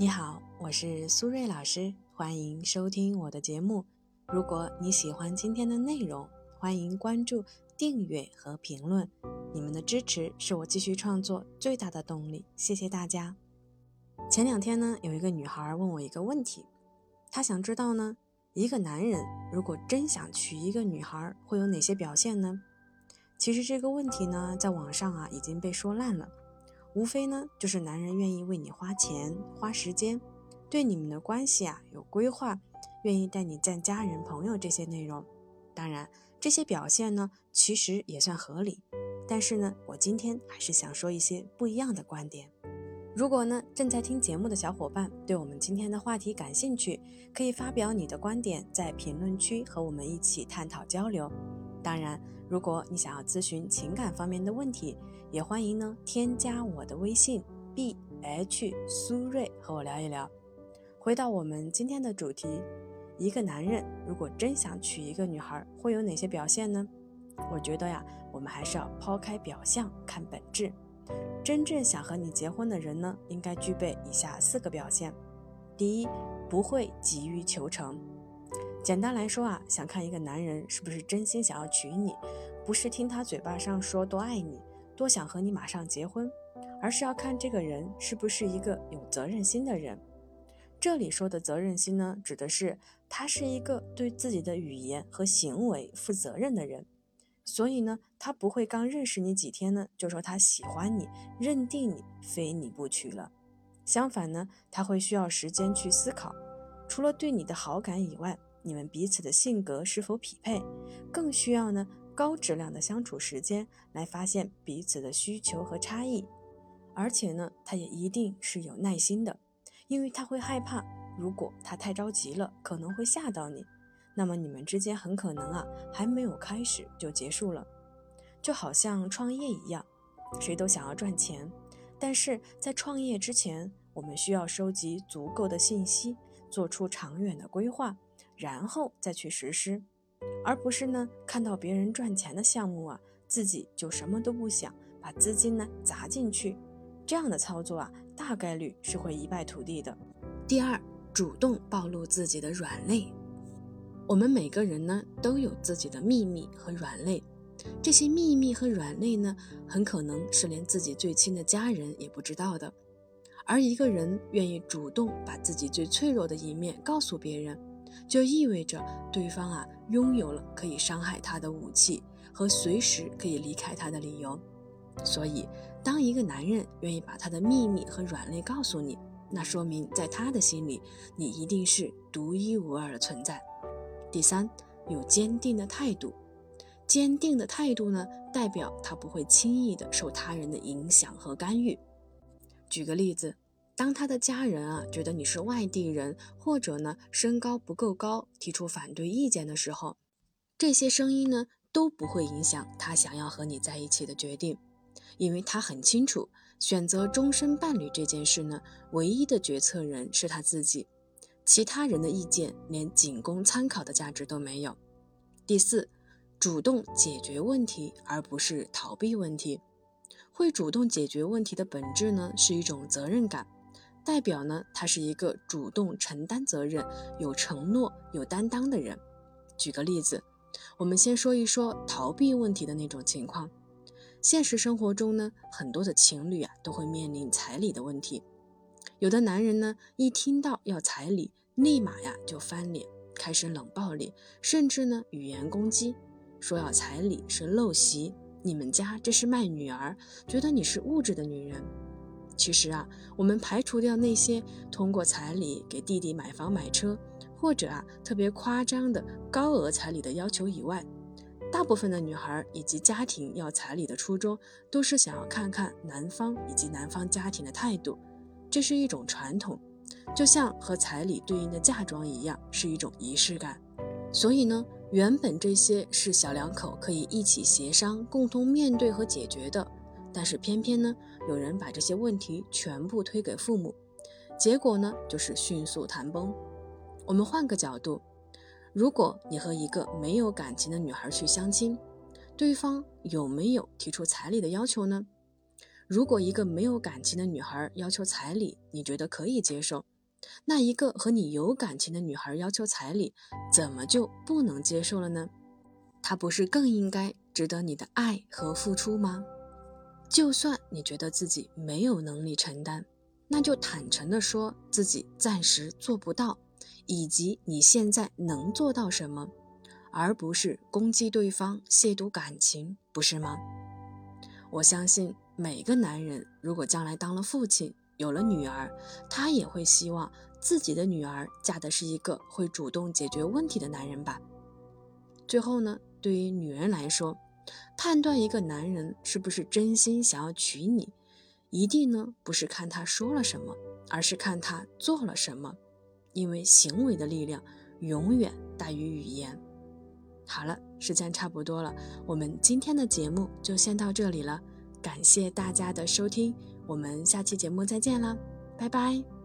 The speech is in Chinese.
你好，我是苏瑞老师，欢迎收听我的节目。如果你喜欢今天的内容，欢迎关注、订阅和评论。你们的支持是我继续创作最大的动力，谢谢大家。前两天呢，有一个女孩问我一个问题，她想知道呢，一个男人如果真想娶一个女孩，会有哪些表现呢？其实这个问题呢，在网上啊已经被说烂了。无非呢，就是男人愿意为你花钱、花时间，对你们的关系啊有规划，愿意带你见家人、朋友这些内容。当然，这些表现呢，其实也算合理。但是呢，我今天还是想说一些不一样的观点。如果呢，正在听节目的小伙伴对我们今天的话题感兴趣，可以发表你的观点，在评论区和我们一起探讨交流。当然，如果你想要咨询情感方面的问题，也欢迎呢添加我的微信 b h 苏瑞和我聊一聊。回到我们今天的主题，一个男人如果真想娶一个女孩，会有哪些表现呢？我觉得呀，我们还是要抛开表象看本质。真正想和你结婚的人呢，应该具备以下四个表现：第一，不会急于求成。简单来说啊，想看一个男人是不是真心想要娶你，不是听他嘴巴上说多爱你。多想和你马上结婚，而是要看这个人是不是一个有责任心的人。这里说的责任心呢，指的是他是一个对自己的语言和行为负责任的人。所以呢，他不会刚认识你几天呢，就说他喜欢你，认定你，非你不娶了。相反呢，他会需要时间去思考，除了对你的好感以外，你们彼此的性格是否匹配，更需要呢。高质量的相处时间来发现彼此的需求和差异，而且呢，他也一定是有耐心的，因为他会害怕，如果他太着急了，可能会吓到你，那么你们之间很可能啊还没有开始就结束了，就好像创业一样，谁都想要赚钱，但是在创业之前，我们需要收集足够的信息，做出长远的规划，然后再去实施。而不是呢，看到别人赚钱的项目啊，自己就什么都不想，把资金呢砸进去，这样的操作啊，大概率是会一败涂地的。第二，主动暴露自己的软肋。我们每个人呢都有自己的秘密和软肋，这些秘密和软肋呢，很可能是连自己最亲的家人也不知道的。而一个人愿意主动把自己最脆弱的一面告诉别人。就意味着对方啊拥有了可以伤害他的武器和随时可以离开他的理由，所以当一个男人愿意把他的秘密和软肋告诉你，那说明在他的心里你一定是独一无二的存在。第三，有坚定的态度，坚定的态度呢，代表他不会轻易的受他人的影响和干预。举个例子。当他的家人啊觉得你是外地人，或者呢身高不够高，提出反对意见的时候，这些声音呢都不会影响他想要和你在一起的决定，因为他很清楚，选择终身伴侣这件事呢，唯一的决策人是他自己，其他人的意见连仅供参考的价值都没有。第四，主动解决问题，而不是逃避问题。会主动解决问题的本质呢，是一种责任感。代表呢，他是一个主动承担责任、有承诺、有担当的人。举个例子，我们先说一说逃避问题的那种情况。现实生活中呢，很多的情侣啊都会面临彩礼的问题。有的男人呢，一听到要彩礼，立马呀就翻脸，开始冷暴力，甚至呢语言攻击，说要彩礼是陋习，你们家这是卖女儿，觉得你是物质的女人。其实啊，我们排除掉那些通过彩礼给弟弟买房买车，或者啊特别夸张的高额彩礼的要求以外，大部分的女孩以及家庭要彩礼的初衷，都是想要看看男方以及男方家庭的态度，这是一种传统，就像和彩礼对应的嫁妆一样，是一种仪式感。所以呢，原本这些是小两口可以一起协商、共同面对和解决的。但是偏偏呢，有人把这些问题全部推给父母，结果呢就是迅速谈崩。我们换个角度，如果你和一个没有感情的女孩去相亲，对方有没有提出彩礼的要求呢？如果一个没有感情的女孩要求彩礼，你觉得可以接受？那一个和你有感情的女孩要求彩礼，怎么就不能接受了呢？她不是更应该值得你的爱和付出吗？就算你觉得自己没有能力承担，那就坦诚的说自己暂时做不到，以及你现在能做到什么，而不是攻击对方、亵渎感情，不是吗？我相信。每个男人如果将来当了父亲，有了女儿，他也会希望自己的女儿嫁的是一个会主动解决问题的男人吧。最后呢，对于女人来说，判断一个男人是不是真心想要娶你，一定呢不是看他说了什么，而是看他做了什么，因为行为的力量永远大于语言。好了，时间差不多了，我们今天的节目就先到这里了。感谢大家的收听，我们下期节目再见啦，拜拜。